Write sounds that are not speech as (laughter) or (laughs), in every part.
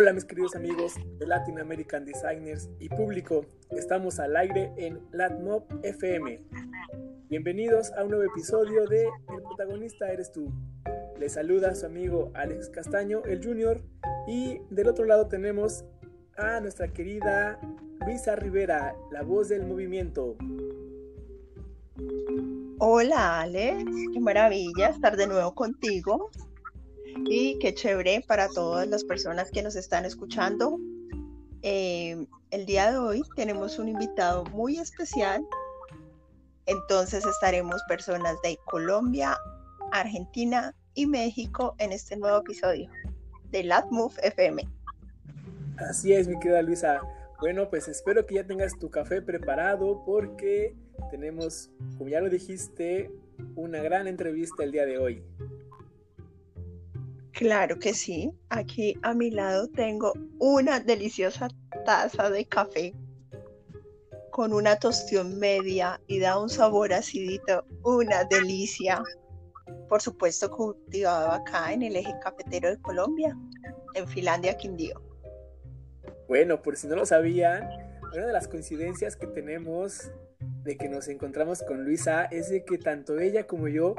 Hola mis queridos amigos de Latin American Designers y público, estamos al aire en LatMob FM. Bienvenidos a un nuevo episodio de El protagonista eres tú. Les saluda su amigo Alex Castaño, el Junior, y del otro lado tenemos a nuestra querida Luisa Rivera, la voz del movimiento. Hola Alex, qué maravilla estar de nuevo contigo y qué chévere para todas las personas que nos están escuchando. Eh, el día de hoy tenemos un invitado muy especial, entonces estaremos personas de Colombia, Argentina y México en este nuevo episodio de LatMove FM. Así es, mi querida Luisa. Bueno, pues espero que ya tengas tu café preparado porque tenemos, como ya lo dijiste, una gran entrevista el día de hoy. Claro que sí. Aquí a mi lado tengo una deliciosa taza de café con una tostión media y da un sabor acidito, una delicia. Por supuesto, cultivado acá en el eje cafetero de Colombia, en Finlandia, Quindío. Bueno, por si no lo sabían, una de las coincidencias que tenemos de que nos encontramos con Luisa es de que tanto ella como yo,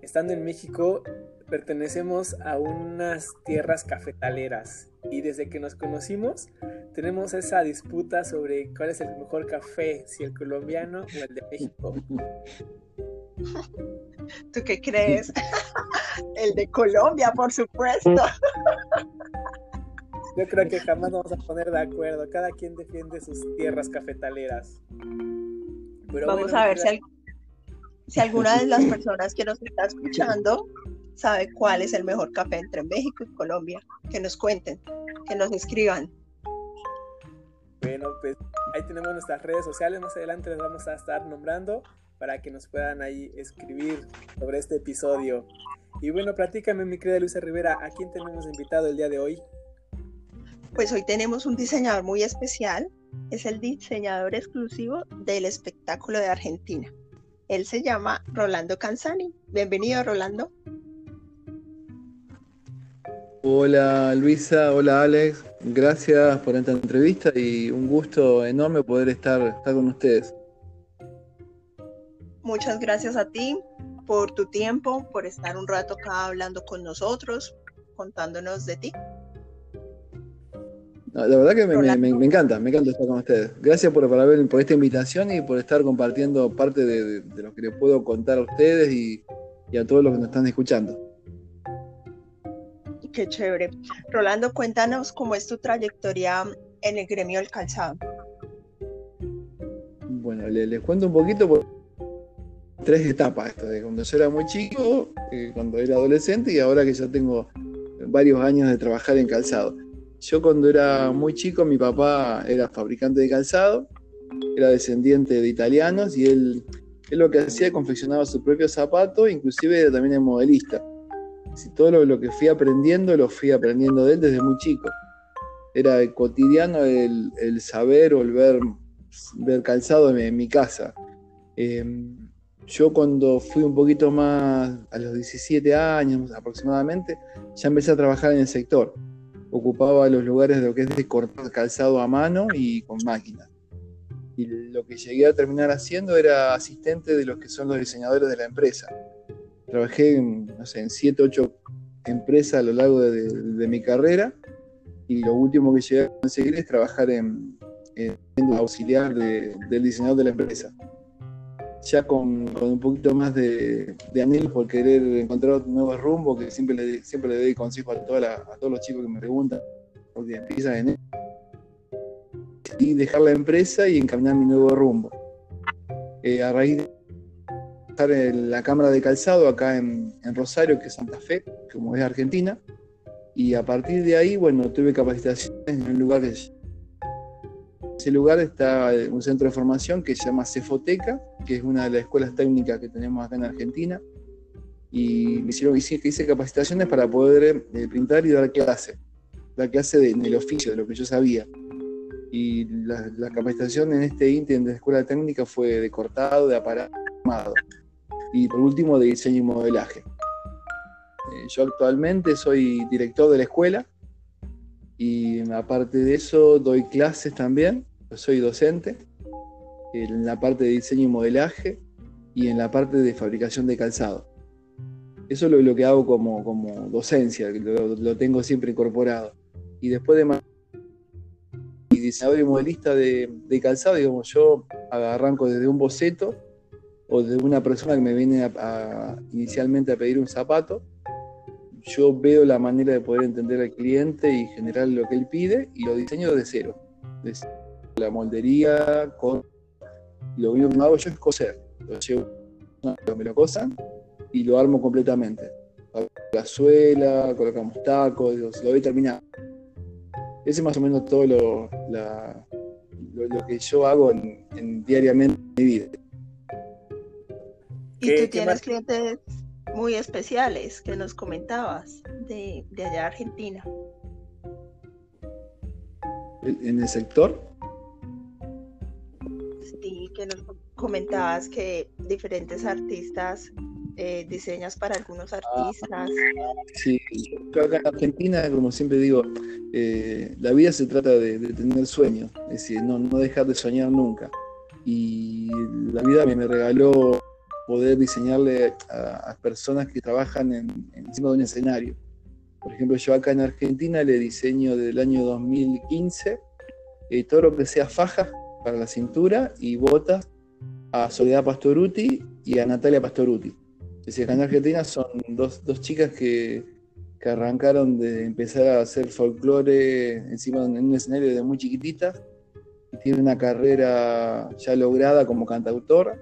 estando en México, pertenecemos a unas tierras cafetaleras y desde que nos conocimos tenemos esa disputa sobre cuál es el mejor café, si el colombiano o el de México. (laughs) ¿Tú qué crees? (laughs) el de Colombia, por supuesto. Yo creo que jamás vamos a poner de acuerdo. Cada quien defiende sus tierras cafetaleras. vamos a ver si, si alguna de las personas que nos está escuchando sabe cuál es el mejor café entre México y Colombia. Que nos cuenten, que nos escriban. Bueno, pues ahí tenemos nuestras redes sociales. Más adelante les vamos a estar nombrando para que nos puedan ahí escribir sobre este episodio. Y bueno, platícame, mi querida Luisa Rivera, ¿a quién tenemos invitado el día de hoy? Pues hoy tenemos un diseñador muy especial. Es el diseñador exclusivo del espectáculo de Argentina. Él se llama Rolando Canzani. Bienvenido, Rolando. Hola Luisa, hola Alex, gracias por esta entrevista y un gusto enorme poder estar, estar con ustedes. Muchas gracias a ti por tu tiempo, por estar un rato acá hablando con nosotros, contándonos de ti. la verdad que me, encanta, me encanta estar con ustedes. Gracias por, por, por esta invitación y por estar compartiendo parte de, lo que les puedo contar a ustedes y a todos los que nos están escuchando. Qué chévere. Rolando, cuéntanos cómo es tu trayectoria en el gremio del calzado. Bueno, les, cuento un poquito por tres etapas esto, de cuando yo era muy chico, eh, cuando era adolescente y ahora que ya tengo varios años de trabajar en calzado. Yo cuando era muy chico, mi papá era fabricante de calzado, era descendiente de italianos y él, él lo que hacía confeccionaba su propio zapato, inclusive era también modelista todo lo, que fui aprendiendo lo fui aprendiendo de él desde muy chico. Era cotidiano el, saber o el ver, ver calzado en, mi casa. Em, yo cuando fui un poquito más a los 17 años aproximadamente, ya empecé a trabajar en el sector. Ocupaba los lugares de lo que es de cortar calzado a mano y con máquina. Y lo que llegué a terminar haciendo era asistente de los que son los diseñadores de la empresa trabajé en, no sé, en 7, 8 empresas a lo largo de, mi carrera y lo último que llegué a conseguir es trabajar en, auxiliar del diseñador de la empresa. Ya con, un poquito más de, anhelo por querer encontrar un nuevo rumbo, que siempre le, siempre le doy consejo a, a todos los chicos que me preguntan, porque empiezan en y dejar la empresa y encaminar mi nuevo rumbo. Eh, a raíz de en la Cámara de Calzado acá en, Rosario, que es Santa Fe, como es Argentina. Y a partir de ahí, bueno, tuve capacitaciones en un lugar que ese lugar está un centro de formación que se llama Cefoteca, que es una de las escuelas técnicas que tenemos acá en Argentina. Y me hicieron hice, hice capacitaciones para poder eh, pintar y dar clase, dar clase en el oficio, de lo que yo sabía. Y la, la capacitación en este INTE, de la escuela técnica, fue de cortado, de aparato, y por último de diseño y modelaje. Eh, yo actualmente soy director de la escuela Y aparte de eso, doy clases también, soy docente, en la parte de diseño y modelaje y en la parte de fabricación de calzado. Eso es lo, que hago como, como docencia, lo, lo, tengo siempre incorporado. Y después de y diseñador y modelista de, de, calzado, digamos, yo arranco desde un boceto o de una persona que me viene a, inicialmente a pedir un zapato yo veo la manera de poder entender al cliente y generar lo que él pide y lo diseño de cero. la moldería, con... lo único que hago yo es coser. Lo llevo, me lo cosan y lo armo completamente. La suela, colocamos tacos, lo, voy terminando. Ese es más o menos todo lo, lo, que yo hago en, diariamente en mi vida. ¿Y tú tienes clientes muy especiales que nos comentabas de, de allá Argentina. ¿En el sector? Sí, que nos comentabas que diferentes artistas eh, diseñas para algunos artistas. Sí, acá en Argentina, como siempre digo, eh, la vida se trata de, tener sueños, es decir, no, no dejar de soñar nunca. Y la vida me regaló poder diseñarle a, personas que trabajan en, encima de un escenario. Por ejemplo, yo acá en Argentina le diseño desde el año 2015 eh, todo lo que sea faja para la cintura y botas a Soledad Pastoruti y a Natalia Pastoruti. Es decir, acá en Argentina son dos, dos chicas que, que, arrancaron de empezar a hacer folclore encima de un escenario desde muy chiquititas y tienen una carrera ya lograda como cantautora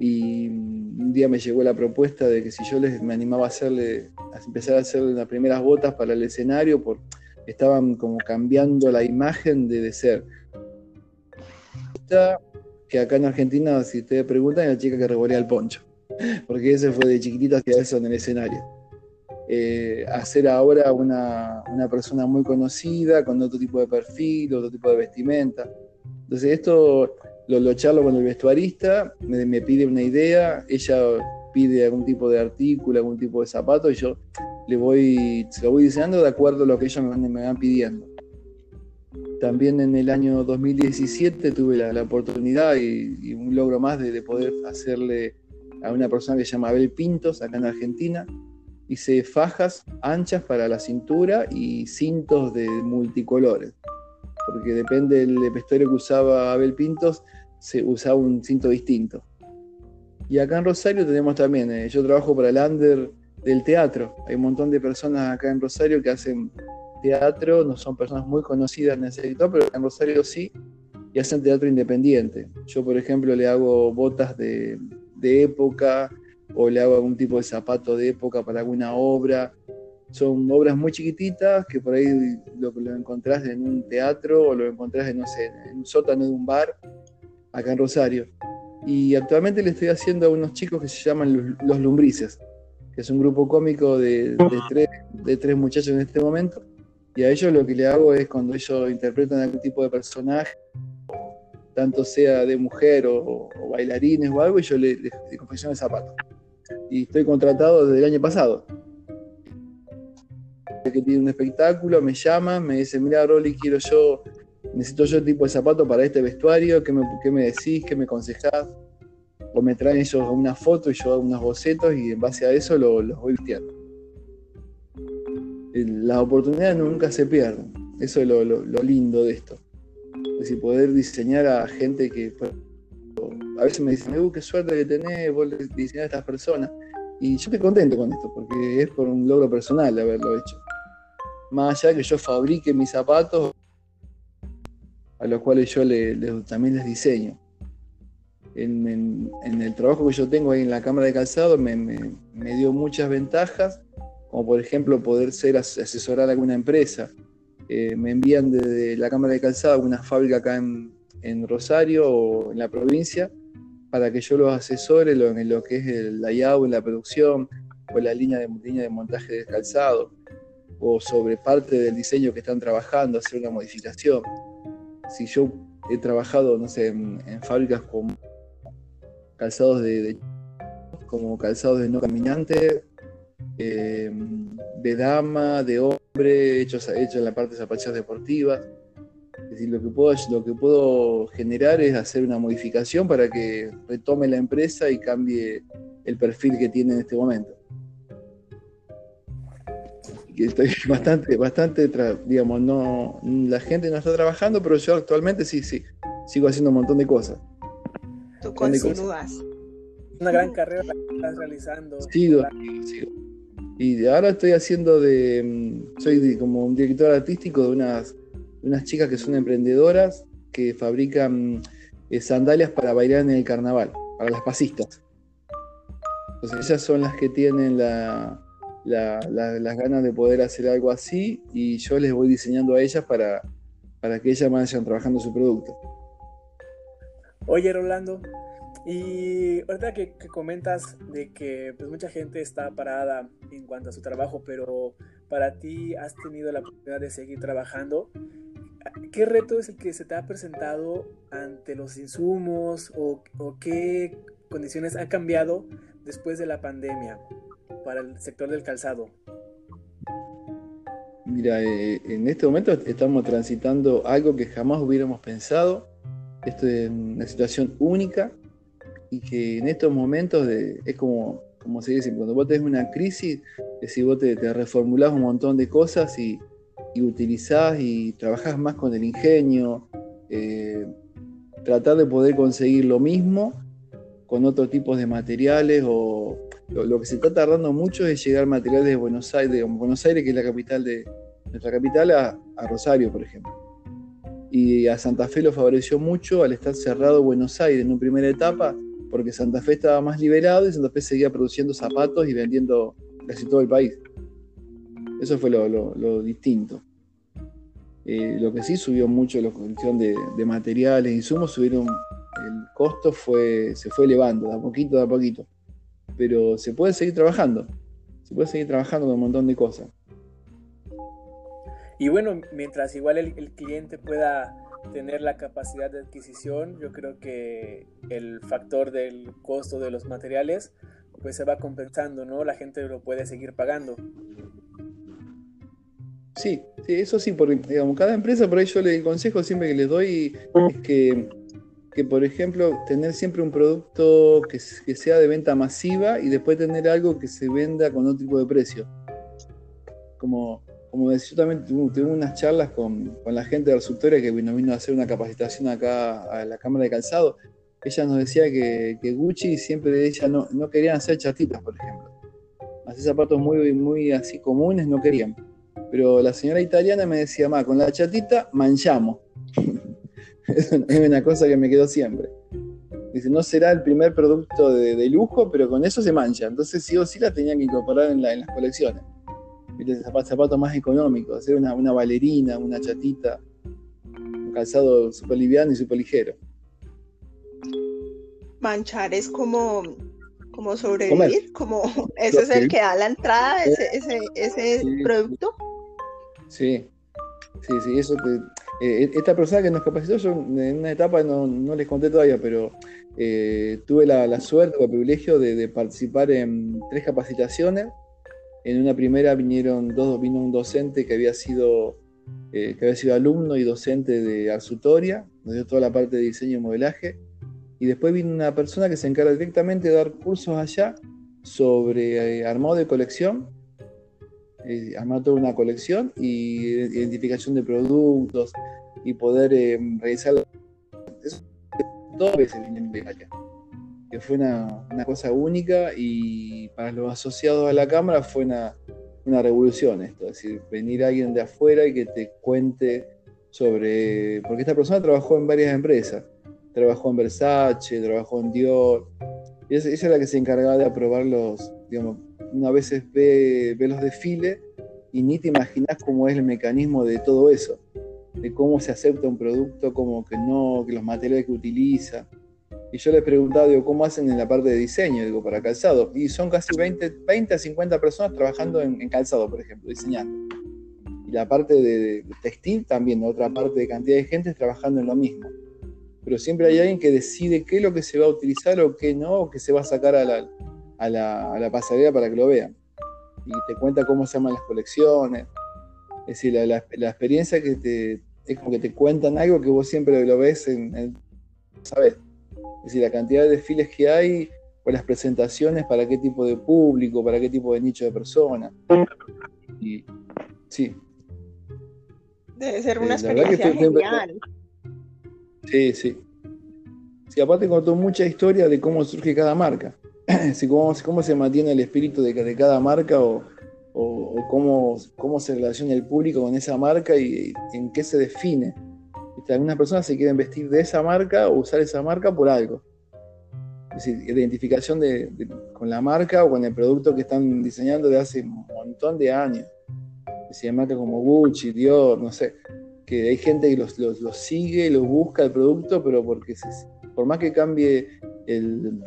y un día me llegó la propuesta de que si yo les me animaba a hacerle a empezar a hacer las primeras botas para el escenario por estaban como cambiando la imagen de, ser. Que acá en Argentina si te preguntan es la chica que revolea el poncho (laughs) porque ese fue de chiquitita hacia eso en el escenario. Eh, hacer ahora una, una persona muy conocida con otro tipo de perfil otro tipo de vestimenta. Entonces esto lo, charlo con el vestuarista, me, pide una idea, ella pide algún tipo de artículo, algún tipo de zapato y yo le voy, se lo voy diseñando de acuerdo a lo que ellos me, van pidiendo. También en el año 2017 tuve la, oportunidad y, un logro más de, poder hacerle a una persona que se llama Abel Pintos, acá en Argentina. Hice fajas anchas para la cintura y cintos de multicolores, porque depende del vestuario que usaba Abel Pintos, se usaba un cinto distinto. Y acá en Rosario tenemos también, eh, yo trabajo para el under del teatro. Hay un montón de personas acá en Rosario que hacen teatro, no son personas muy conocidas en el sector, pero en Rosario sí, y hacen teatro independiente. Yo, por ejemplo, le hago botas de, de época o le hago algún tipo de zapato de época para alguna obra. Son obras muy chiquititas que por ahí lo, lo encontrás en un teatro o lo encontrás en, no sé, en un sótano de un bar acá en Rosario. Y actualmente le estoy haciendo a unos chicos que se llaman Los Lumbrices, que es un grupo cómico de, de, tres, muchachos en este momento. Y a ellos lo que le hago es cuando ellos interpretan algún tipo de personaje, tanto sea de mujer o, bailarines o algo, y yo le, le, le confecciono el zapato. Y estoy contratado desde el año pasado. Que tiene un espectáculo, me llama, me dice, mira Rolly, quiero yo necesito yo tipo de zapato para este vestuario, ¿qué me, qué me decís? ¿Qué me aconsejás? O me traen ellos una foto y yo hago unos bocetos y en base a eso los lo voy vistiendo. Las oportunidades nunca se pierden. Eso es lo, lindo de esto. Es decir, poder diseñar a gente que a veces me dicen, uh, qué suerte que tenés, vos diseñar a estas personas. Y yo estoy contento con esto, porque es por un logro personal haberlo hecho. Más allá de que yo fabrique mis zapatos, a los cuales yo también les diseño. En, el trabajo que yo tengo ahí en la cámara de calzado me, dio muchas ventajas, como por ejemplo poder ser asesorar a alguna empresa. Eh, me envían desde la cámara de calzado a una fábrica acá en, Rosario o en la provincia para que yo los asesore en lo que es el layout, en la producción o la línea de, línea de montaje de calzado o sobre parte del diseño que están trabajando, hacer una modificación si yo he trabajado, no sé, en, fábricas como calzados de, como calzados de no caminante, eh, de dama, de hombre, hechos, hechos en la parte de zapatillas deportivas. Es decir, lo que, puedo, lo que puedo generar es hacer una modificación para que retome la empresa y cambie el perfil que tiene en este momento. Estoy (laughs) bastante, bastante, digamos, no, la gente no está trabajando, pero yo actualmente sí, sí, sigo haciendo un montón de cosas. Tú continúas. Una gran carrera que estás realizando. Sigo, sigo. Y ahora estoy haciendo de, mm, soy como un director artístico de unas, unas chicas que son emprendedoras que fabrican eh, sandalias para bailar en el carnaval, para las pasistas. Entonces ellas son las que tienen la, las ganas de poder hacer algo así y yo les voy diseñando a ellas para, para que ellas vayan trabajando su producto. Oye, Rolando, y ahorita que, comentas de que pues, mucha gente está parada en cuanto a su trabajo, pero para ti has tenido la oportunidad de seguir trabajando, ¿qué reto es el que se te ha presentado ante los insumos o, o qué condiciones han cambiado después de la pandemia? Para el sector del calzado? Mira, eh, en este momento estamos transitando algo que jamás hubiéramos pensado. Esto es una situación única y que en estos momentos es como, como se dice, cuando vos tenés una crisis, es decir, vos te, reformulás un montón de cosas y, utilizás y trabajás más con el ingenio, eh, tratar de poder conseguir lo mismo con otro tipo de materiales o lo, que se está tardando mucho es llegar materiales de Buenos Aires, de Buenos Aires, que es la capital de nuestra capital, a, Rosario, por ejemplo. Y a Santa Fe lo favoreció mucho al estar cerrado Buenos Aires en una primera etapa, porque Santa Fe estaba más liberado y Santa Fe seguía produciendo zapatos y vendiendo casi todo el país. Eso fue lo, distinto. Eh, lo que sí subió mucho la cuestión de, de materiales, insumos, subieron, el costo fue, se fue elevando, de a poquito, de a poquito pero se puede seguir trabajando. Se puede seguir trabajando con un montón de cosas. Y bueno, mientras igual el, cliente pueda tener la capacidad de adquisición, yo creo que el factor del costo de los materiales pues se va compensando, ¿no? La gente lo puede seguir pagando. Sí, sí eso sí, porque digamos, cada empresa, por ahí yo le el consejo siempre que les doy es que que, por ejemplo, tener siempre un producto que, sea de venta masiva y después tener algo que se venda con otro tipo de precio. Como, como decía, yo también tuve, unas charlas con, la gente de Resultoria que vino, vino a hacer una capacitación acá a la Cámara de Calzado. Ella nos decía que, Gucci siempre ella no, no querían hacer chatitas, por ejemplo. Hacer zapatos muy, muy así comunes no querían. Pero la señora italiana me decía, ma, con la chatita manchamos. (laughs) es una cosa que me quedó siempre. Dice, no será el primer producto de, lujo, pero con eso se mancha. Entonces sí o sí la tenía que incorporar en, las colecciones. Zapatos zapato más económicos, hacer una, una valerina, una chatita, un calzado súper liviano y súper ligero. Manchar es como, como sobrevivir, como (laughs) ese es el que da la entrada, ese, ese, ese producto. Sí, sí, sí, eso te, eh, esta persona que nos capacitó, yo en una etapa no, no les conté todavía, pero eh, tuve la, suerte o el privilegio de, participar en tres capacitaciones. En una primera vinieron dos, vino un docente que había sido, eh, que había sido alumno y docente de Arsutoria, nos dio toda la parte de diseño y modelaje. Y después vino una persona que se encarga directamente de dar cursos allá sobre armado de colección eh, armar toda una colección y identificación de productos y poder eh, realizar eso dos veces en Italia que fue una, una, cosa única y para los asociados a la cámara fue una, una revolución esto, es decir, venir alguien de afuera y que te cuente sobre, porque esta persona trabajó en varias empresas, trabajó en Versace, trabajó en Dior, y ella, ella es la que se encargaba de aprobar los, digamos, una veces ve, ve los desfiles y ni te imaginas cómo es el mecanismo de todo eso, de cómo se acepta un producto, cómo que no, que los materiales que utiliza. Y yo les preguntaba, digo, ¿cómo hacen en la parte de diseño? Digo, para calzado. Y son casi 20, 20 a 50 personas trabajando en, calzado, por ejemplo, diseñando. Y la parte de, textil también, otra parte de cantidad de gente trabajando en lo mismo. Pero siempre hay alguien que decide qué es lo que se va a utilizar o qué no, o que se va a sacar a la, a la, pasarela para que lo vean. y te cuenta cómo se llaman las colecciones. Es decir, la, experiencia que te, es como que te cuentan algo que vos siempre lo ves en, ¿sabes? Es decir, la cantidad de desfiles que hay o las presentaciones para qué tipo de público, para qué tipo de nicho de personas. Y sí. Debe ser una eh, experiencia genial. Sí, sí. Sí, aparte contó mucha historia de cómo surge cada marca. (clears throat) cómo, cómo se mantiene el espíritu de, de cada marca o, cómo, cómo, se relaciona el público con esa marca y, en qué se define. Algunas personas se quieren vestir de esa marca o usar esa marca por algo. Es decir, identificación de, con la marca o con el producto que están diseñando de hace un montón de años. Es decir, marcas como Gucci, Dior, no sé, que hay gente que los, los, los sigue, los busca el producto, pero porque por más que cambie el,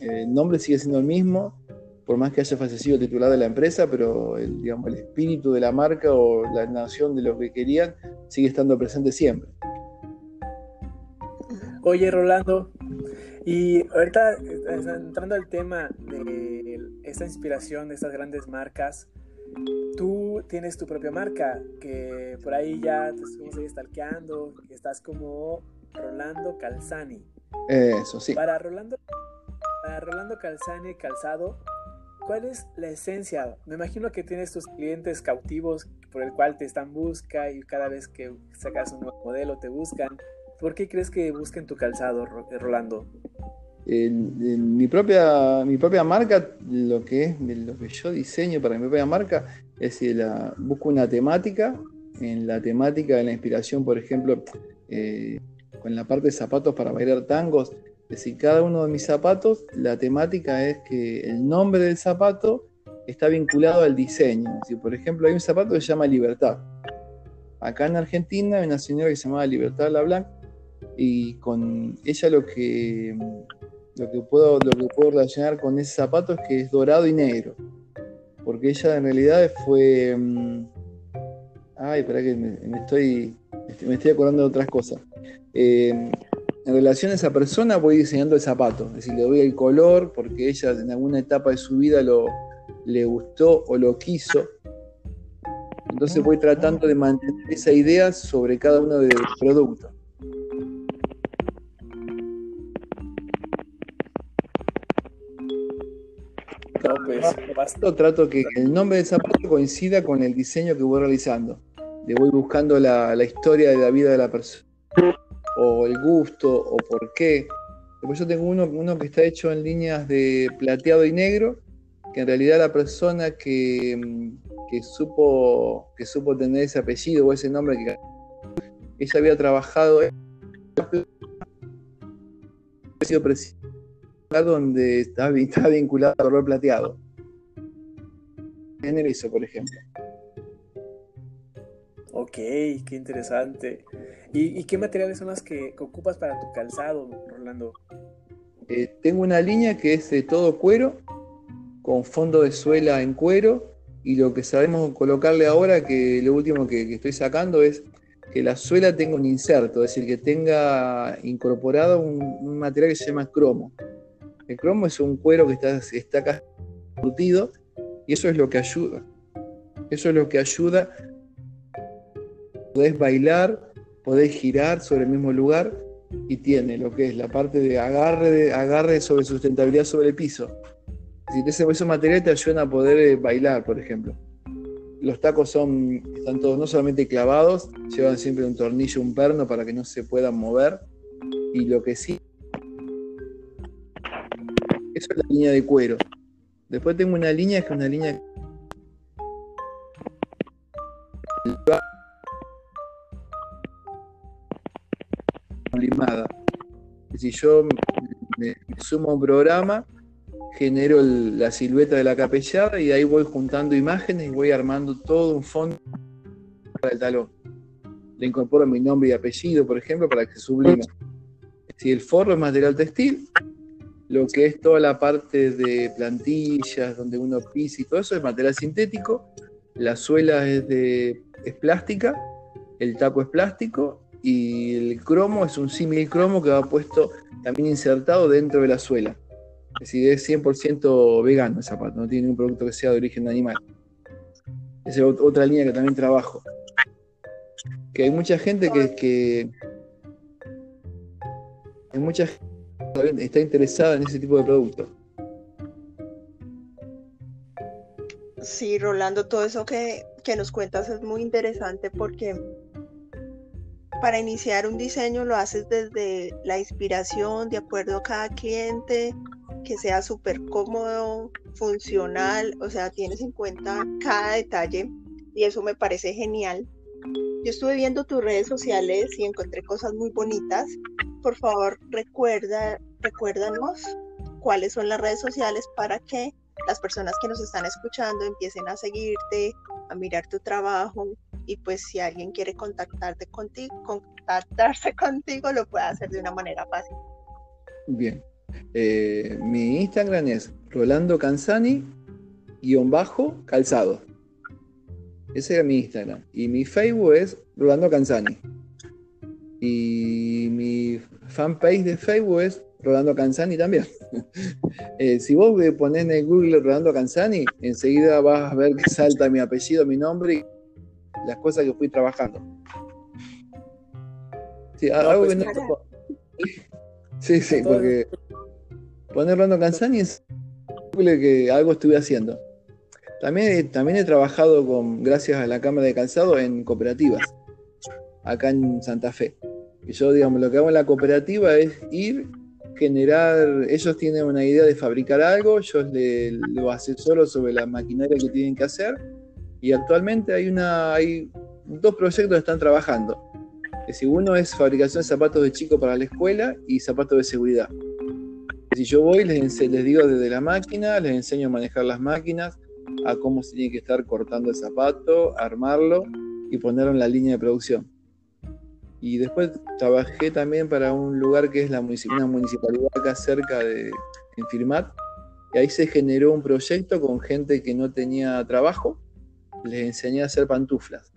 el nombre sigue siendo el mismo, por más que haya fallecido el titular de la empresa, pero el, digamos, el espíritu de la marca o la nación de lo que querían sigue estando presente siempre. Oye, Rolando, y ahorita entrando al tema de esta inspiración de estas grandes marcas, tú tienes tu propia marca, que por ahí ya te estuvimos ahí stalkeando, estás como Rolando Calzani. Eso sí. Para Rolando Rolando Calzani Calzado, ¿cuál es la esencia? Me imagino que tienes tus clientes cautivos por el cual te están busca y cada vez que sacas un nuevo modelo te buscan. ¿Por qué crees que busquen tu calzado, eh, Rolando? En, mi, propia, mi propia marca, lo que es lo que yo diseño para mi propia marca, es decir, la, busco una temática. En la temática de la inspiración, por ejemplo, eh, con la parte de zapatos para bailar tangos, decir, cada uno de mis zapatos, la temática es que el nombre del zapato está vinculado al diseño. Si por ejemplo, hay un zapato que se llama Libertad. Acá en Argentina hay una señora que se llama Libertad Lablanc y con ella lo que, lo que puedo relacionar con ese zapato es que es dorado y negro. Porque ella en realidad fue... Mm, ay, espera que me, estoy, me estoy acordando de otras cosas. Eh, en relación a esa persona voy diseñando el zapato, es decir, le doy el color porque ella en alguna etapa de su vida lo, le gustó o lo quiso. Entonces voy tratando de mantener esa idea sobre cada uno de los productos. trato que el nombre del zapato coincida con el diseño que voy realizando. Le voy buscando la historia de la vida de la persona o el gusto o por qué. Después yo tengo uno, uno que está hecho en líneas de plateado y negro, que en realidad la persona que, que supo, que supo tener ese apellido o ese nombre, que ella había trabajado en donde estaba, vinculado al color plateado. En el eso, por ejemplo. Ok, qué interesante. ¿Y, qué materiales son los que, ocupas para tu calzado, Rolando? Eh, tengo una línea que es de todo cuero, con fondo de suela en cuero, y lo que sabemos colocarle ahora, que lo último que, estoy sacando es que la suela tenga un inserto, es decir, que tenga incorporado un, material que se llama cromo. El cromo es un cuero que está, está curtido y eso es lo que ayuda. Eso es lo que ayuda podés bailar, podés girar sobre el mismo lugar y tiene lo que es la parte de agarre, agarre sobre sustentabilidad sobre el piso. Si ese, esos materiales te ayudan a poder eh, bailar, por ejemplo. Los tacos son, están todos no solamente clavados, llevan siempre un tornillo, un perno para que no se puedan mover. Y lo que sí, eso es la línea de cuero. Después tengo una línea que es una línea Si yo me, sumo a un programa, genero la silueta de la capellada y ahí voy juntando imágenes y voy armando todo un fondo para el talón. Le incorporo mi nombre y apellido, por ejemplo, para que se sublime. Si el forro es material textil, lo que es toda la parte de plantillas, donde uno pisa y todo eso es material sintético, la suela es, de, es plástica, el taco es plástico y el cromo es un símil cromo que va puesto también insertado dentro de la suela. Es decir, es 100% vegano el zapato, no tiene ningún producto que sea de origen animal. Esa es otra línea que también trabajo. Que hay mucha gente que, que hay mucha gente está interesada en ese tipo de productos. Sí, Rolando, todo eso que, que nos cuentas es muy interesante porque para iniciar un diseño lo haces desde la inspiración, de acuerdo a cada cliente, que sea súper cómodo, funcional, o sea, tienes en cuenta cada detalle y eso me parece genial. Yo estuve viendo tus redes sociales y encontré cosas muy bonitas. Por favor, recuerda, recuérdanos cuáles son las redes sociales para que las personas que nos están escuchando empiecen a seguirte, a mirar tu trabajo y pues si alguien quiere contactarte contigo, contactarse (laughs) contigo, lo puede hacer de una manera fácil. Bien. Eh, mi Instagram es Rolando Canzani, guion bajo, calzado. Ese era mi Instagram. Y mi Facebook es Rolando Canzani. Y mi fanpage de Facebook es Rolando Canzani también. (laughs) Eh, si vos ponés en Google Rolando Canzani, enseguida vas a ver que salta mi apellido, mi nombre las cosas que fui trabajando. Sí, algo pues, que no... sí, sí, porque poner Rolando Canzani es que algo estuve haciendo. También, también he trabajado con, gracias a la Cámara de Calzado en cooperativas, acá en Santa Fe. Y yo, digamos, lo que hago en la cooperativa es ir, generar, ellos tienen una idea de fabricar algo, yo les, lo asesoro sobre la maquinaria que tienen que hacer, y actualmente hay, una, hay dos proyectos que están trabajando. Si uno es fabricación de zapatos de chico para la escuela y zapatos de seguridad. Si yo voy, les, les digo desde la máquina, les enseño a manejar las máquinas, a cómo se tiene que estar cortando el zapato, armarlo y ponerlo en la línea de producción. Y después trabajé también para un lugar que es la una municipalidad acá cerca de en Firmat. Y ahí se generó un proyecto con gente que no tenía trabajo. Les enseñé a hacer pantuflas.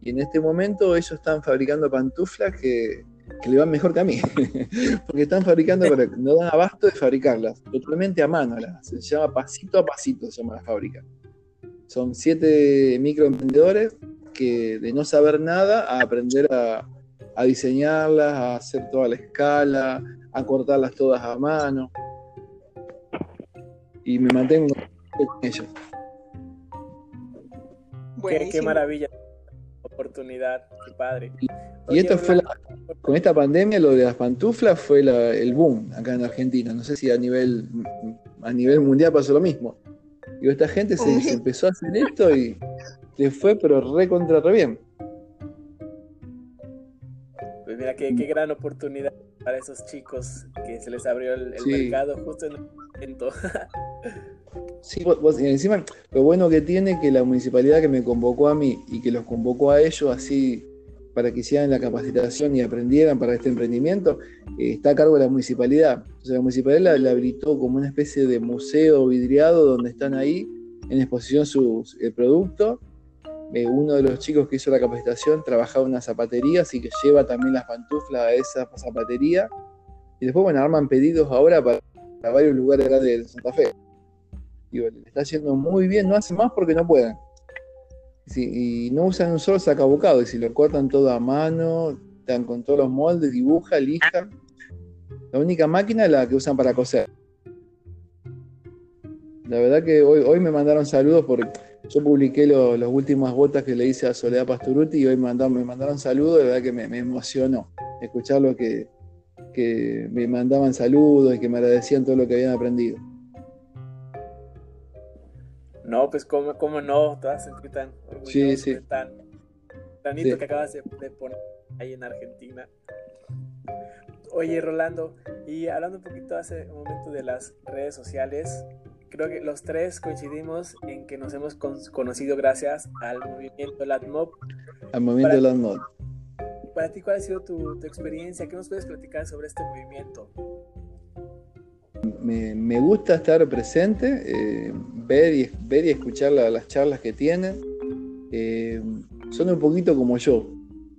Y en este momento ellos están fabricando pantuflas que que le van mejor que a mí, (laughs) porque están fabricando, pero no dan abasto de fabricarlas, totalmente a mano, se llama pasito a pasito, se llama la fábrica. Son siete microemprendedores que de no saber nada a aprender a, a diseñarlas, a hacer toda la escala, a cortarlas todas a mano. Y me mantengo con ellos. Qué, qué, maravilla oportunidad, qué padre. Y esto fue, con esta pandemia, lo de las pantuflas fue el boom acá en Argentina. No sé si a nivel, a nivel mundial pasó lo mismo. Y esta gente se, empezó a hacer esto y le fue, pero re contra re bien. Pues mira, qué, gran oportunidad para esos chicos que se les abrió el, mercado justo en el momento. (laughs) Sí, y encima lo bueno que tiene que la municipalidad que me convocó a mí y que los convocó a ellos así para que hicieran la capacitación y aprendieran para este emprendimiento, eh, está a cargo de la municipalidad. Entonces la municipalidad la, habilitó como una especie de museo vidriado donde están ahí en exposición su el producto. Eh, uno de los chicos que hizo la capacitación trabajaba en una zapatería, así que lleva también las pantuflas a esa zapatería. Y después, bueno, arman pedidos ahora para, varios lugares de Santa Fe. Y le está haciendo muy bien, no hace más porque no pueden y no usan un solo sacabucado, y si lo cortan todo a mano, están con todos los moldes, dibuja, lija. La única máquina es la que usan para coser. La verdad que hoy, hoy me mandaron saludos porque yo publiqué las últimas botas que le hice a Soledad Pasturuti y hoy me mandaron, me mandaron saludos, de verdad que me, emocionó escuchar lo que, que me mandaban saludos y que me agradecían todo lo que habían aprendido. No, pues cómo, cómo no, a sentir tan sí, sí. tan granito que acabas de, poner ahí en Argentina. Oye, Rolando, y hablando un poquito hace un momento de las redes sociales, creo que los tres coincidimos en que nos hemos conocido gracias al movimiento LATMOB. Al movimiento LATMOB. Para ti, ¿cuál ha sido tu, tu experiencia? ¿Qué nos puedes platicar sobre este movimiento? me, gusta estar presente, eh, ver, y, ver y escuchar las charlas que tienen. Eh, son un poquito como yo,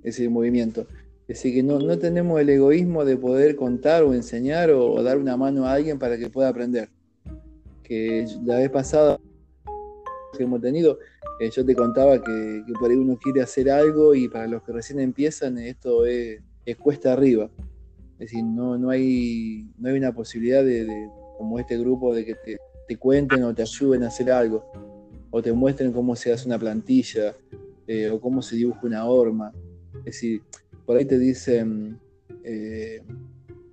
ese movimiento. Es decir, que no, no tenemos el egoísmo de poder contar o enseñar o, dar una mano a alguien para que pueda aprender. Que la vez pasada que hemos tenido, eh, yo te contaba que, por ahí uno quiere hacer algo y para los que recién empiezan esto es, cuesta arriba. Es decir, no, no, hay, no hay una posibilidad de, como este grupo de que te, te, cuenten o te ayuden a hacer algo, o te muestren cómo se hace una plantilla, eh, o cómo se dibuja una horma. Es decir, por ahí te dicen eh,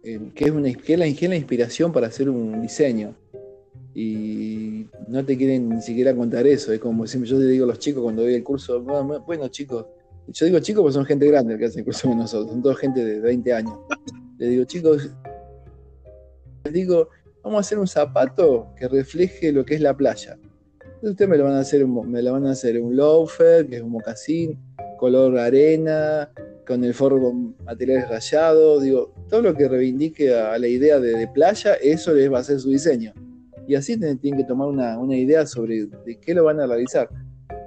eh, que, es una, que, la, la inspiración para hacer un diseño. Y no te quieren ni siquiera contar eso. Es como siempre yo le digo a los chicos cuando doy el curso, bueno chicos, yo digo chicos porque son gente grande que hace el curso con nosotros, son toda gente de 20 años. Le digo, chicos, les digo, vamos a hacer un zapato que refleje lo que es la playa. Entonces ustedes me lo van a hacer, me lo van a hacer un loafer, que es un mocasín, color arena, con el forro con materiales rayados, digo, todo lo que reivindique a, la idea de, playa, eso les va a ser su diseño. Y así tienen, que tomar una, idea sobre de qué lo van a realizar.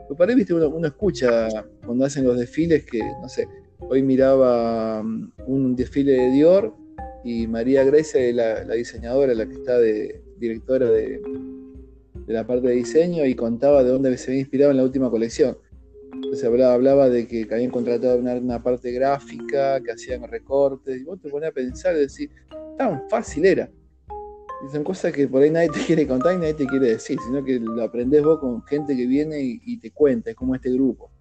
Porque para ahí, viste, uno, escucha cuando hacen los desfiles que, no sé, hoy miraba um, un desfile de Dior y María Grecia, la, la diseñadora, la que está de directora de, de la parte de diseño, y contaba de dónde se había inspirado en la última colección se hablaba, de que, habían contratado una, parte gráfica, que hacían recortes, y vos te ponías a pensar y decir, tan fácil era. Y son cosas que por ahí nadie te quiere contar y nadie te quiere decir, sino que lo aprendés vos con gente que viene y, te cuenta, es como este grupo.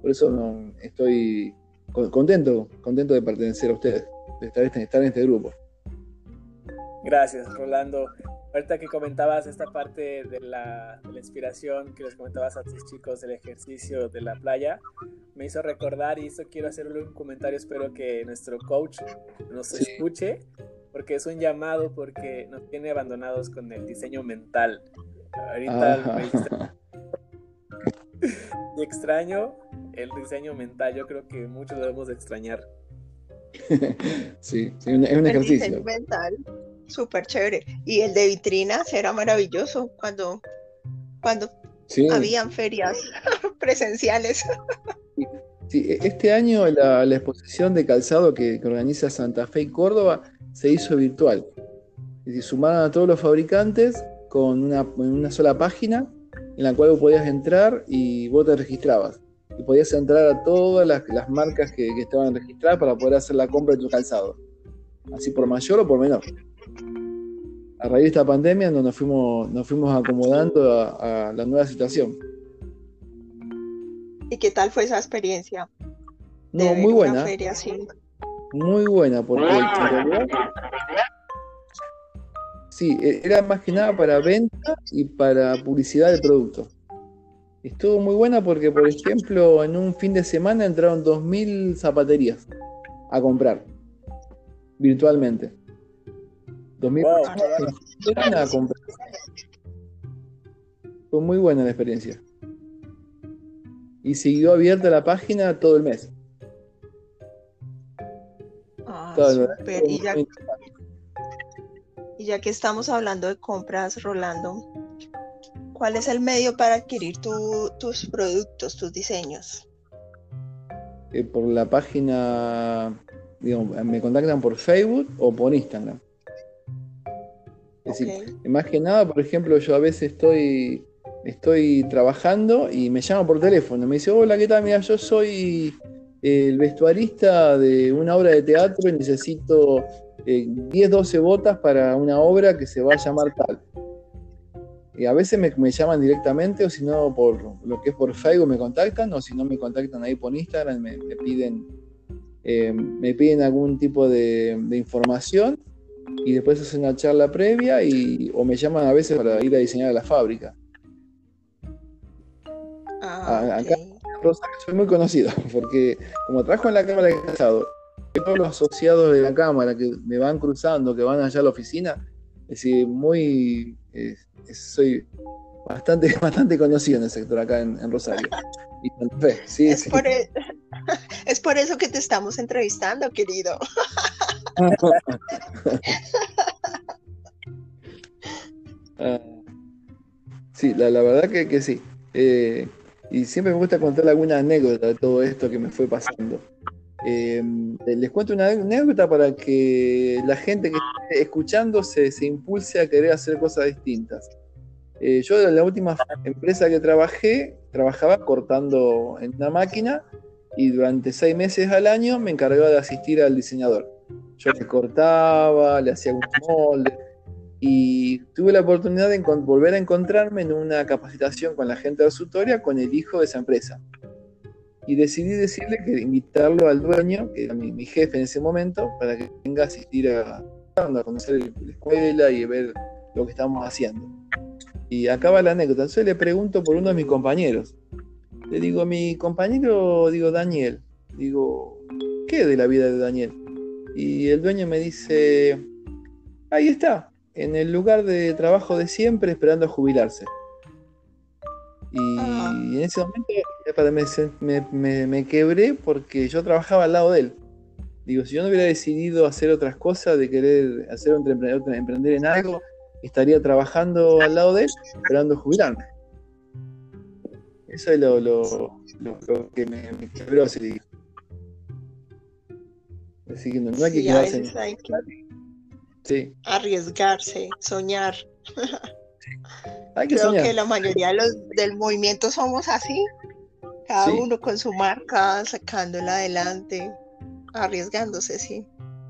Por eso no, estoy contento, contento de pertenecer a ustedes, de estar, estar en este grupo. Gracias, Rolando. Ahorita que comentabas esta parte de la, inspiración que les comentabas a tus chicos del ejercicio de la playa, me hizo recordar y eso quiero hacerle un comentario, espero que nuestro coach nos escuche, porque es un llamado porque nos tiene abandonados con el diseño mental. Ahorita (laughs) y extraño el diseño mental, yo creo que muchos debemos de extrañar. sí, es un, ejercicio. mental súper chévere. Y el de vitrinas era maravilloso cuando, cuando habían ferias (laughs) presenciales. Sí, e, este año la, exposición de calzado que, organiza Santa Fe y Córdoba se hizo virtual. Y sumaron a todos los fabricantes con una, una sola página en la cual vos podías entrar y vos te registrabas. Y podías entrar a todas las, marcas que, que, estaban registradas para poder hacer la compra de tu calzado. Así por mayor o por menor a raíz de esta pandemia nos fuimos, nos fuimos acomodando a, la nueva situación. ¿Y qué tal fue esa experiencia? No, muy buena. Muy buena, porque sí, e, era más que nada para venta y para publicidad de producto. Estuvo muy buena porque, por ejemplo, en un fin de semana entraron 2.000 zapaterías a comprar virtualmente. Fue muy buena la experiencia. Y siguió abierta la página todo el mes. Y, ya, que estamos hablando de compras, Rolando, ¿cuál es el medio para adquirir tus productos, tus diseños? Eh, por la página, digamos, me contactan por Facebook o por Instagram. Es decir, más que nada, por ejemplo, yo a veces estoy, estoy trabajando y me llama por teléfono. Me dice, hola, ¿qué tal? Mira, yo soy el vestuarista de una obra de teatro y necesito 10, eh, 12 botas para una obra que se va a llamar tal. Y a veces me, llaman directamente o si no por lo que es por Facebook me contactan o si no me contactan ahí por Instagram, me, piden, eh, me piden algún tipo de, de información y después hacen una charla previa y, o me llaman a veces para ir a diseñar a la fábrica. Ah, acá soy muy conocido (laughs) porque como trabajo en la Cámara de Casado, todos los asociados de la Cámara que me van cruzando, que van allá a la oficina, es decir, muy. soy bastante, (laughs) bastante conocido en el sector acá en, Rosario. Sí, es, Por e, (laughs) es por eso que te estamos entrevistando, querido. Ah, sí, la, verdad que, sí. Eh, y siempre me gusta contar alguna anécdota de todo esto que me fue pasando. Eh, les cuento una anécdota para que la gente que esté escuchando se, se impulse a querer hacer cosas distintas. Eh, yo en la última empresa que trabajé, trabajaba cortando en una máquina y durante seis meses al año me encargaba de asistir al diseñador. Yo le cortaba, le hacía un molde y tuve la oportunidad de volver a encontrarme en una capacitación con la gente de Sutoria con el hijo de esa empresa. Y decidí decirle que invitarlo al dueño, que era mi, jefe en ese momento, para que venga a asistir a, a conocer la escuela y ver lo que estamos haciendo. Y acaba la anécdota. Entonces le pregunto por uno de mis compañeros. Le digo, mi compañero, digo, Daniel. Digo, ¿qué de la vida de Daniel? Y el dueño me dice, ahí está, en el lugar de trabajo de siempre esperando a jubilarse. Y ah. en ese momento me, me, quebré porque yo trabajaba al lado de él. Digo, si yo no hubiera decidido hacer otras cosas, de querer hacer un emprender, emprender en algo, estaría trabajando al lado de él esperando jubilarme. Eso es lo, lo, lo, que me, quebró así. Que no, hay que quedarse. Sí. Arriesgarse, soñar. hay que Creo que la mayoría de los, del movimiento somos así. Cada uno con su marca, sacándola adelante, arriesgándose, sí,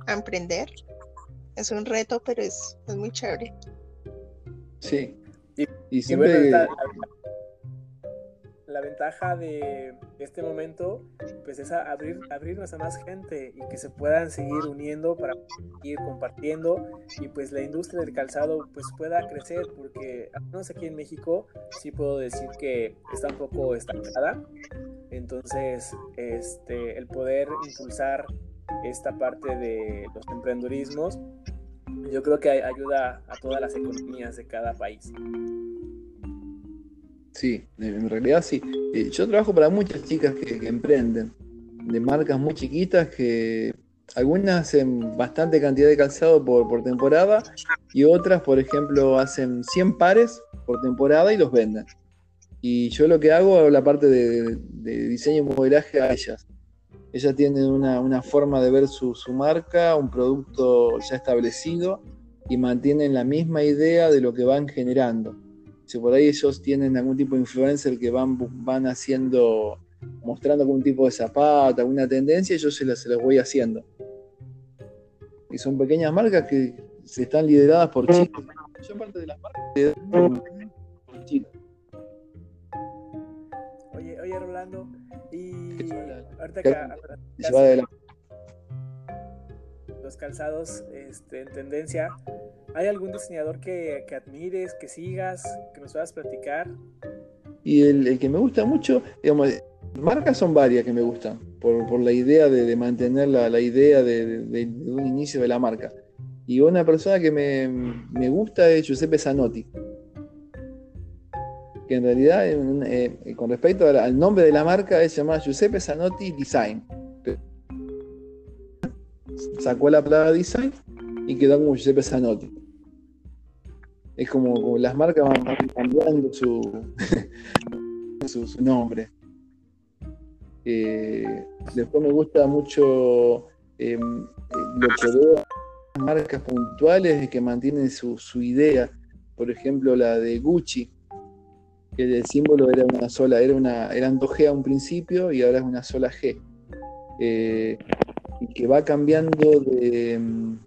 a emprender. Es un reto, pero es, es muy chévere. Sí. Y, siempre... la, ventaja de este momento pues es abrir, abrirnos a más gente y que se puedan seguir uniendo para ir compartiendo y pues la industria del calzado pues pueda crecer porque al menos aquí en México sí puedo decir que está un poco estancada entonces este el poder impulsar esta parte de los emprendedurismos yo creo que ayuda a todas las economías de cada país. Sí, en realidad sí. Eh, yo trabajo para muchas chicas que, emprenden, de marcas muy chiquitas que algunas hacen bastante cantidad de calzado por, temporada y otras, por ejemplo, hacen 100 pares por temporada y los venden. Y yo lo que hago es la parte de, de diseño y modelaje a ellas. Ellas tienen una, forma de ver su, marca, un producto ya establecido y mantienen la misma idea de lo que van generando. Si por ahí ellos tienen algún tipo de influencer que van, van haciendo, mostrando algún tipo de zapato, alguna tendencia, yo se las, se voy haciendo. Y son pequeñas marcas que se están lideradas por chicos. Yo parte de las marcas por chicos. Oye, oye Rolando, y ahorita que los calzados este, en tendencia, ¿hay algún diseñador que, admires, que sigas, que nos puedas platicar? Y el, que me gusta mucho, digamos, marcas son varias que me gustan, por, la idea de, mantener la, idea de, un inicio de la marca. Y una persona que me, me gusta es Giuseppe Zanotti que en realidad, eh, con respecto al, nombre de la marca, es llamada Giuseppe Zanotti Design. Sacó la palabra design y quedó como Giuseppe Zanotti. Es como, las marcas van, cambiando su, (laughs) nombre. Eh, después me gusta mucho lo que veo marcas puntuales que mantienen su, su idea. Por ejemplo, la de Gucci, que el símbolo era una sola, era una, eran dos G a un principio y ahora es una sola G. Eh, que va cambiando de mm,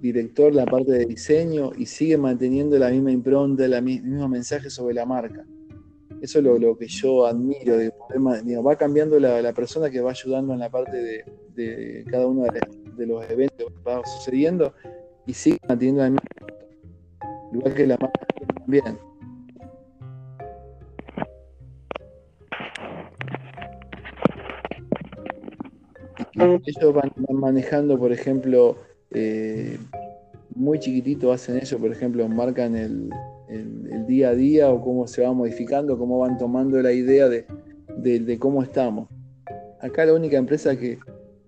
director la parte de diseño y sigue manteniendo la misma impronta, el mismo mensaje sobre la marca. Eso es lo, que yo admiro, de va cambiando la, persona que va ayudando en la parte de, cada uno de, los eventos que va sucediendo y sigue manteniendo la misma igual que la marca también. Ellos van, manejando, por ejemplo, eh, muy chiquitito hacen eso, por ejemplo, marcan el, día a día o cómo se va modificando, cómo van tomando la idea de, cómo estamos. Acá la única empresa que,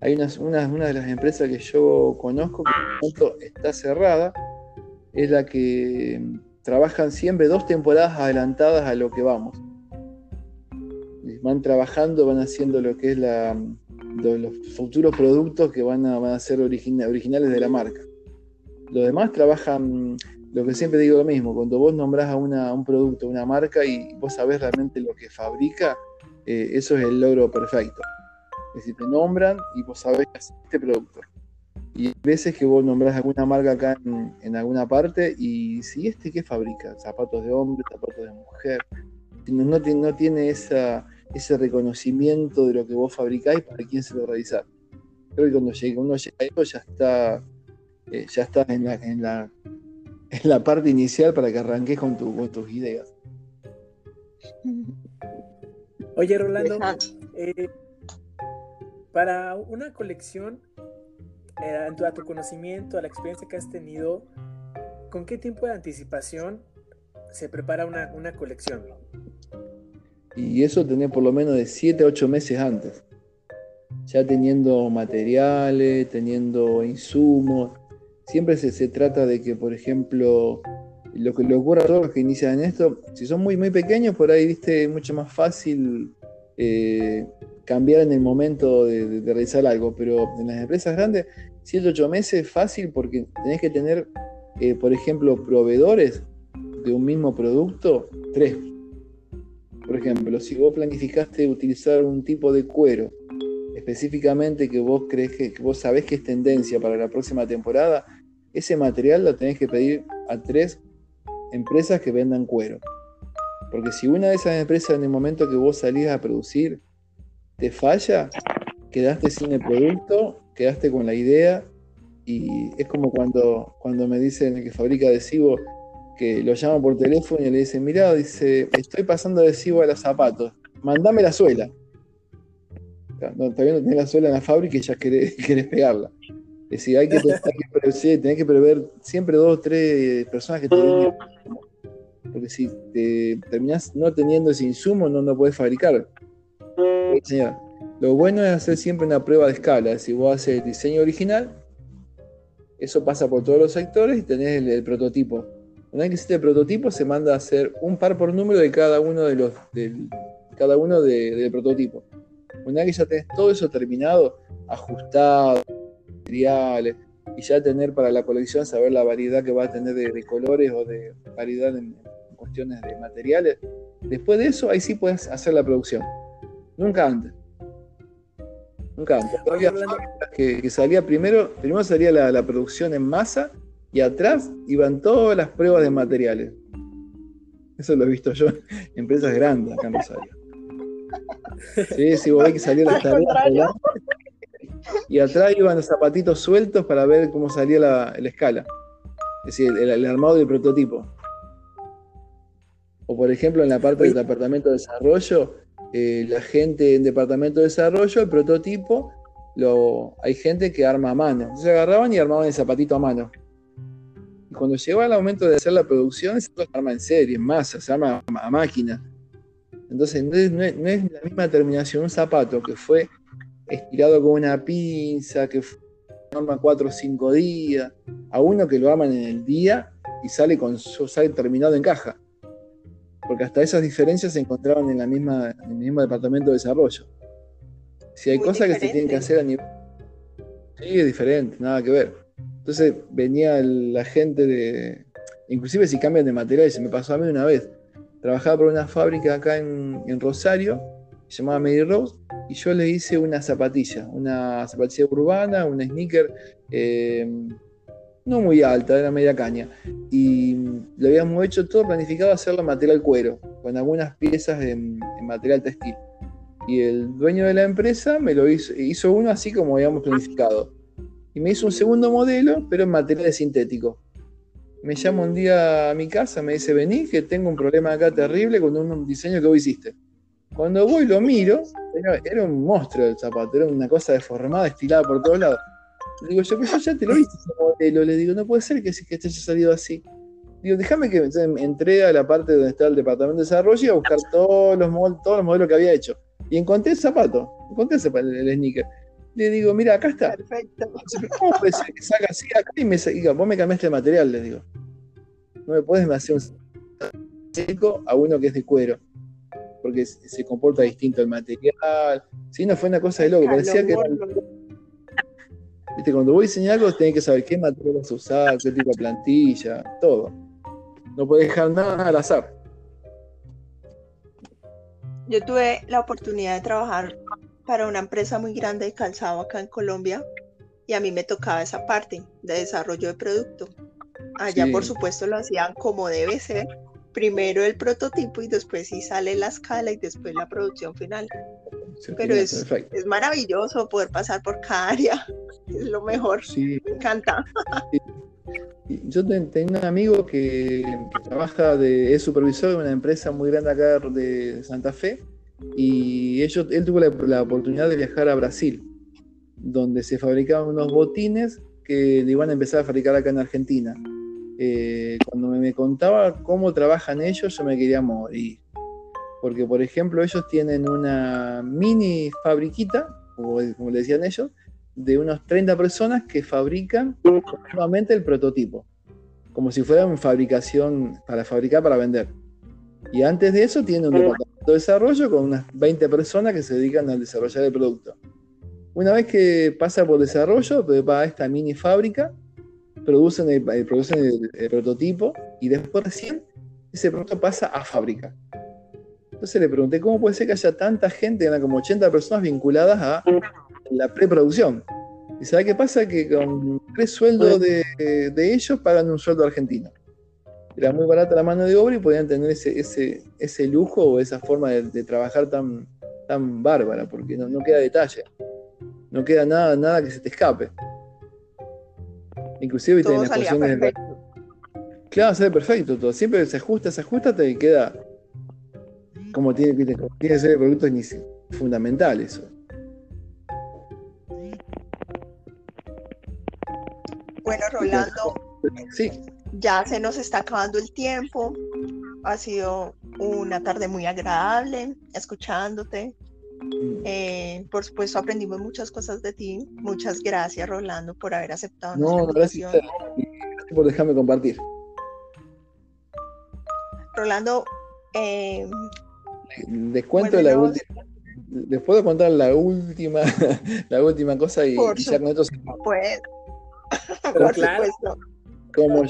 hay una, una, de las empresas que yo conozco que está cerrada, es la que trabajan siempre dos temporadas adelantadas a lo que vamos. Van trabajando, van haciendo lo que es la, los futuros productos que van a, van a ser originales de la marca. Los demás trabajan, lo que siempre digo lo mismo, cuando vos nombrás a, un producto, una marca y vos sabés realmente lo que fabrica, eh, eso es el logro perfecto. Es decir, te nombran y vos sabés que este producto. Y hay veces que vos nombrás alguna marca acá en, alguna parte y si este qué fabrica, zapatos de hombre, zapatos de mujer, no, no, tiene esa, ese reconocimiento de lo que vos fabricáis para quién se lo realizar. Creo que cuando llega, uno llega a eso ya está, eh, ya está en la, en, la, en la parte inicial para que arranques con, tu, con tus ideas. Oye, Rolando, eh, para una colección, eh, a tu conocimiento, a la experiencia que has tenido, ¿con qué tiempo de anticipación se prepara una, una colección? Y eso tenés por lo menos de 7 a 8 meses antes. Ya teniendo materiales, teniendo insumos. Siempre se, se trata de que, por ejemplo, lo que le ocurre a todos los que inician en esto, si son muy, muy pequeños, por ahí, viste, es mucho más fácil eh, cambiar en el momento de, realizar algo, pero en las empresas grandes, 7 8 meses es fácil porque tenés que tener, eh, por ejemplo, proveedores de un mismo producto, tres. Por ejemplo, si vos planificaste utilizar un tipo de cuero específicamente que vos crees que, vos sabés que es tendencia para la próxima temporada, ese material lo tenés que pedir a tres empresas que vendan cuero. Porque si una de esas empresas en el momento que vos salís a producir te falla, quedaste sin el producto, quedaste con la idea y es como cuando, cuando me dicen que fabrica adhesivo que lo llaman por teléfono y le dicen, mira, dice, estoy pasando adhesivo a los zapatos, mandame la suela. todavía no tenés la suela en la fábrica y ya querés, (laughs) pegarla. Es decir, hay que, tener que prever siempre dos o tres personas que te den porque si te terminas no teniendo ese insumo, no, no puedes fabricar. Lo bueno es hacer siempre una prueba de escala. Si vos haces el diseño original, eso pasa por todos los sectores y tenés el, prototipo. Una vez que hiciste el prototipo, se manda a hacer un par por número de cada uno de los del, cada uno del prototipo. Una vez que ya tenés todo eso terminado, ajustado, materiales, y ya tener para la colección saber la variedad que va a tener de, colores o de variedad en, cuestiones de materiales. Después de eso, ahí sí puedes hacer la producción. Nunca antes. Nunca antes. que, salía primero, primero salía la, producción en masa y atrás iban todas las pruebas de materiales. Eso lo he visto yo en empresas grandes acá en Rosario. Sí, sí, vos ves que salía la y atrás iban los zapatitos sueltos para ver cómo salía la, escala. Es decir, el, armado del prototipo. O por ejemplo, en la parte del departamento de desarrollo, eh, la gente en departamento de desarrollo, el prototipo, lo, hay gente que arma a mano. Entonces agarraban y armaban el zapatito a mano. Y cuando llegó el momento de hacer la producción, se arma en serie, en masa, se arma a máquina. Entonces no es, no es la misma terminación un zapato que fue estirado con una pinza, que norma 4 o 5 días, a uno que lo aman en el día y sale, con, sale terminado en caja. Porque hasta esas diferencias se encontraban en, la misma, en el mismo departamento de desarrollo. Si hay cosas que se tienen que hacer a nivel... Sí, es diferente, nada que ver. Entonces venía la gente de... Inclusive si cambian de materiales, se me pasó a mí una vez. Trabajaba por una fábrica acá en, en Rosario se llamaba Mary Rose, y yo le hice una zapatilla, una zapatilla urbana, una sneaker, eh, no muy alta, era media caña. Y lo habíamos hecho todo planificado hacerlo en material cuero, con algunas piezas en, material textil. Y el dueño de la empresa me lo hizo, hizo uno así como habíamos planificado. Y me hizo un segundo modelo, pero en material sintético. Me llama un día a mi casa, me dice, vení, que tengo un problema acá terrible con un diseño que vos hiciste. Cuando voy lo miro, era, un monstruo el zapato, era una cosa deformada, estilada por todos lados. Le digo, yo, yo ya te lo viste ese modelo. Le digo, no puede ser que, que este haya salido así. Digo, déjame que entré a la parte donde está el departamento de desarrollo y a buscar todos los, todos los modelos que había hecho. Y encontré el zapato, encontré el, el sneaker. Le digo, mira, acá está. Perfecto. ¿Cómo puede ser que salga así acá y me diga, vos me cambiaste el material? Le digo. No me puedes hacer un seco a uno que es de cuero porque porque se comporta distinto el material. Sí, no fue una cosa de loco, parecía que... Viste, cuando voy a diseñar algo, tenés que saber qué material vas a usar, qué tipo de plantilla, todo. No podés dejar nada al azar. Yo tuve la oportunidad de trabajar para una empresa muy grande de calzado acá en Colombia y a mí me tocaba esa parte de desarrollo de producto. Allá, por supuesto, lo hacían como debe ser. Primero el prototipo y después sí sale la escala y después la producción final. Pero es, es, maravilloso poder pasar por cada (laughs) área. Es lo mejor. Sí. Me encanta. Yo tengo un amigo que, trabaja de, es supervisor de una empresa muy grande acá de Santa Fe y ellos, él tuvo la, oportunidad de viajar a Brasil, donde se fabricaban unos botines que iban a empezar a fabricar acá en Argentina. Eh, cuando me, contaba cómo trabajan ellos, yo me quería morir. Porque, por ejemplo, ellos tienen una mini fabriquita, como, como le decían ellos, de unos 30 personas que fabrican nuevamente el prototipo, como si fuera una fabricación para fabricar para vender. Y antes de eso tienen un departamento de desarrollo con unas 20 personas que se dedican a desarrollar el producto. Una vez que pasa por desarrollo, pues va a esta mini fábrica, producen el, eh, producen el, prototipo y después recién ese producto pasa a fábrica. Entonces le pregunté, ¿cómo puede ser que haya tanta gente, eran como 80 personas vinculadas a la preproducción. ¿Y sabe qué pasa? Que con tres sueldos de, ellos pagan un sueldo argentino. Era muy barata la mano de obra y podían tener ese, ese, ese lujo o esa forma de, trabajar tan, tan bárbara, porque no, queda detalle. No queda nada, nada que se te escape. Inclusive tiene porciones de... Claro, se ve perfecto todo. Siempre se ajusta, se ajusta y queda como tiene, tiene que ser el producto fundamental eso. Bueno, Rolando, sí. Ya se nos está acabando el tiempo. Ha sido una tarde muy agradable escuchándote. Eh, por supuesto, aprendimos muchas cosas de ti. Muchas gracias, Rolando, por haber aceptado no, gracias, gracias por dejarme compartir. Rolando, eh, les cuento la última. Les puedo contar la última, (laughs) la última cosa y, ya con esto se... Pues, (laughs) claro. ¿Cómo,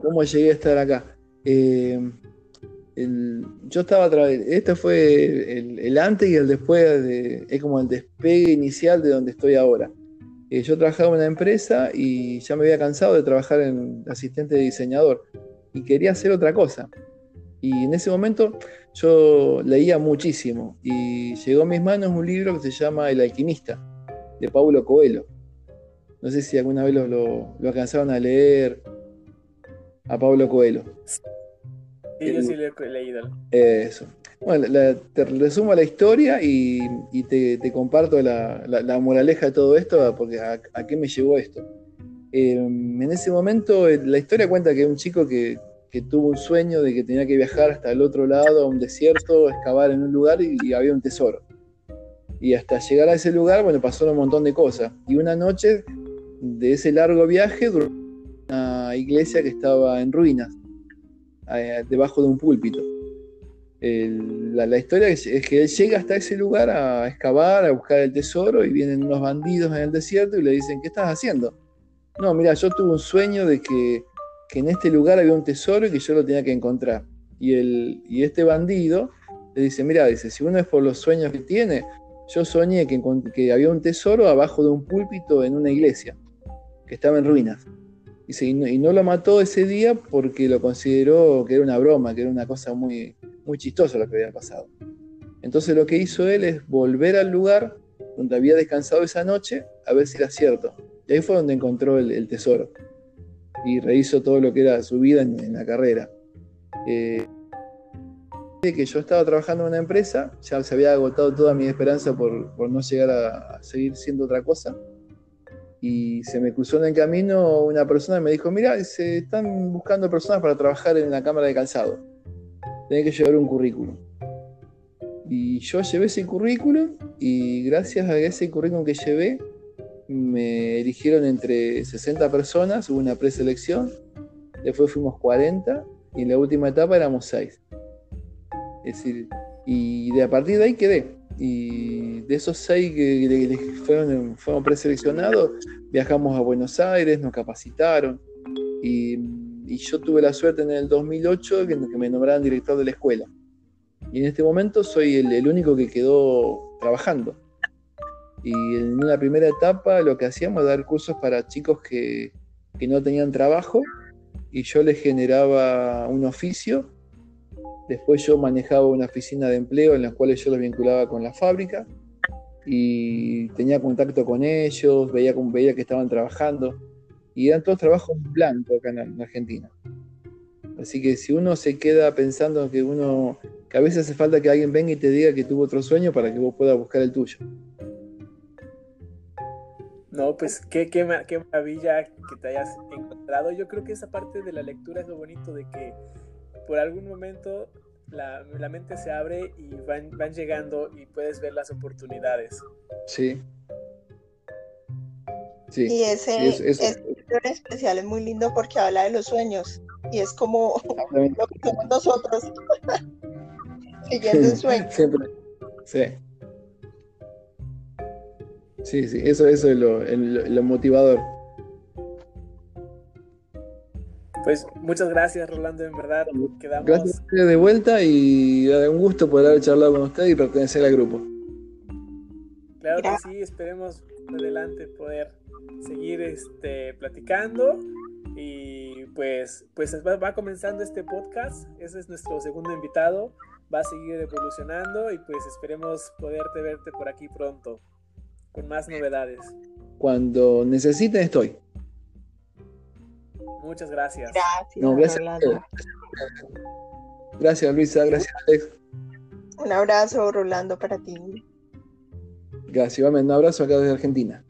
¿Cómo, llegué a estar acá? Eh, yo estaba a este fue el, antes y el después, de, es como el despegue inicial de donde estoy ahora. Eh, yo trabajaba en una empresa y ya me había cansado de trabajar en asistente de diseñador y quería hacer otra cosa. Y en ese momento yo leía muchísimo y llegó a mis manos un libro que se llama El alquimista, de Paulo Coelho. No sé si alguna vez lo, alcanzaron a leer a Pablo Coelho. Sí, yo sí lo he leído. Eso. Bueno, te resumo la historia y, te, comparto la, moraleja de todo esto, porque a, qué me llevó esto. Em, en ese momento, eh, la historia cuenta que un chico que, tuvo un sueño de que tenía que viajar hasta el otro lado, a un desierto, excavar en un lugar y, había un tesoro. Y hasta llegar a ese lugar, bueno, pasó un montón de cosas. Y una noche de ese largo viaje, una iglesia que estaba en ruinas, debajo de un púlpito. la, historia es, que él llega hasta ese lugar a excavar, a buscar el tesoro, y vienen unos bandidos en el desierto y le dicen, ¿qué estás haciendo? No, mira, yo tuve un sueño de que, en este lugar había un tesoro y que yo lo tenía que encontrar. Y, el, y este bandido le dice, mira, dice, si uno es por los sueños que tiene, yo soñé que, que había un tesoro abajo de un púlpito en una iglesia estaba en ruinas. y, no, lo mató ese día porque lo consideró que era una broma, que era una cosa muy, muy chistosa lo que había pasado. Entonces lo que hizo él es volver al lugar donde había descansado esa noche a ver si era cierto. Y ahí fue donde encontró el, tesoro. Y rehizo todo lo que era su vida en, la carrera. Eh, que yo estaba trabajando en una empresa, ya se había agotado toda mi esperanza por, por no llegar a seguir siendo otra cosa y se me cruzó en el camino una persona y me dijo, mira, se están buscando personas para trabajar en la cámara de calzado. Tenés que llevar un currículum. Y yo llevé ese currículum y gracias a ese currículum que llevé, me eligieron entre 60 personas, hubo una preselección, después fuimos 40 y en la última etapa éramos 6. Es decir, Y de a partir de ahí quedé. Y de esos seis que, fueron, fueron preseleccionados, viajamos a Buenos Aires, nos capacitaron. Y, yo tuve la suerte en el 2008 que, que me nombraran director de la escuela. Y en este momento soy el, único que quedó trabajando. Y en una primera etapa lo que hacíamos era dar cursos para chicos que, que no tenían trabajo y yo les generaba un oficio. Después yo manejaba una oficina de empleo en la cual yo los vinculaba con la fábrica y tenía contacto con ellos, veía, veía que estaban trabajando y eran todos trabajos blancos acá en Argentina. Así que si uno se queda pensando que uno, que a veces hace falta que alguien venga y te diga que tuvo otro sueño para que vos puedas buscar el tuyo. No, pues qué, qué, maravilla que te hayas encontrado. Yo creo que esa parte de la lectura es lo bonito de que por algún momento la, mente se abre y van, van llegando y puedes ver las oportunidades. Sí. Sí. Y ese, especial es muy lindo porque habla de los sueños y es como lo que somos nosotros, (laughs) siguiendo un sueño. (laughs) Siempre. Sí. Sí, sí, eso, eso es lo, motivador. Pues muchas gracias, Rolando, en verdad. Quedamos... Gracias de vuelta y un gusto poder haber charlado con usted y pertenecer al grupo. Claro que sí, esperemos adelante poder seguir este, platicando y pues, pues va, comenzando este podcast, ese es nuestro segundo invitado, va a seguir evolucionando y pues esperemos poderte verte por aquí pronto con más novedades. Cuando necesiten estoy. Muchas gracias. Gracias. gracias. Gracias Luisa, gracias Alex. Un abrazo Rolando para ti. Gracias, un abrazo acá desde Argentina.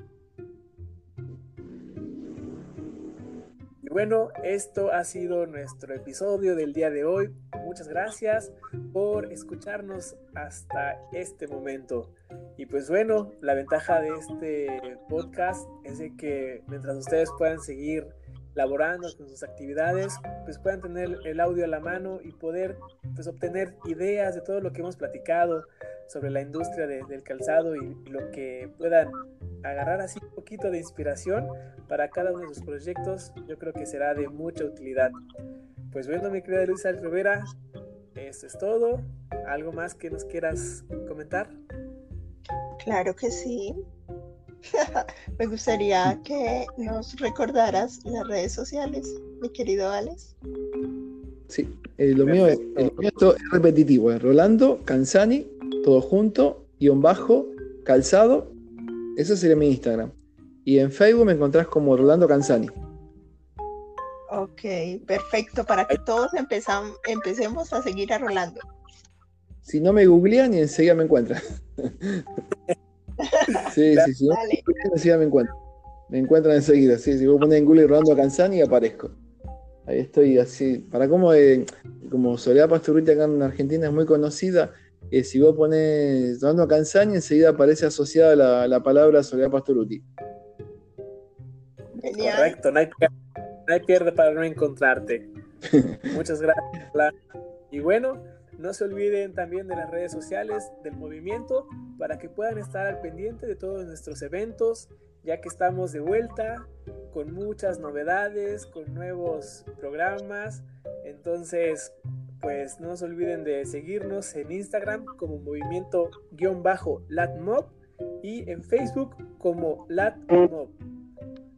bueno, esto ha sido nuestro episodio del día de hoy. Muchas gracias por escucharnos hasta este momento. Y pues bueno, la ventaja de este podcast es de que mientras ustedes puedan seguir laborando con sus actividades, pues puedan tener el audio a la mano y poder pues obtener ideas de todo lo que hemos platicado sobre la industria del calzado y, lo que puedan agarrar así un poquito de inspiración para cada uno de sus proyectos, yo creo que será de mucha utilidad. Pues bueno, mi querida Luisa Rivera, eso es todo. ¿Algo más que nos quieras comentar? Claro que sí. (laughs) Me gustaría que nos recordaras las redes sociales, mi querido Alex. Sí, eh, lo, mío es, repetitivo, es Rolando Canzani, todo junto, guion bajo, calzado. Eso sería mi Instagram. Y en Facebook me encontrás como Rolando Canzani. Ok, perfecto, para que todos empecemos a seguir a Rolando. Si no me googlean y enseguida me encuentran. (laughs) Sí, sí, sí. No, me encuentran. Me encuentran enseguida. Sí, si vos pones en Google Rolando Canzani aparezco. Ahí estoy así. Para cómo, eh, como Soledad Pastoruti acá en Argentina es muy conocida, eh, si vos pones Rolando Canzani, enseguida aparece asociada la, la palabra Soledad Pastoruti. Correcto, no hay, pierde para no encontrarte. (laughs) Muchas gracias. Y bueno, no se olviden también de las redes sociales del movimiento para que puedan estar al pendiente de todos nuestros eventos, ya que estamos de vuelta con muchas novedades, con nuevos programas. Entonces, pues no se olviden de seguirnos en Instagram como movimiento-latmob y en Facebook como latmob.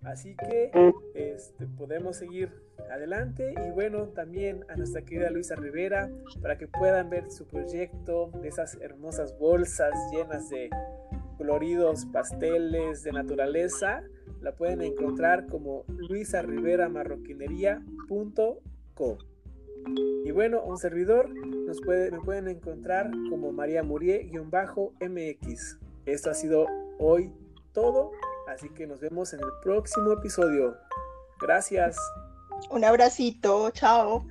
Así que este, podemos seguir adelante y bueno, también a nuestra querida Luisa Rivera para que puedan ver su proyecto de esas hermosas bolsas llenas de coloridos pasteles de naturaleza. La pueden encontrar como Luisa Rivera Marroquinería.co. Y bueno, un servidor nos puede, me pueden encontrar como María Murie-MX. Esto ha sido hoy todo. Así que nos vemos en el próximo episodio. Gracias. Un abracito, chao.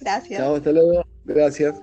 Gracias. Chao, hasta luego. Gracias.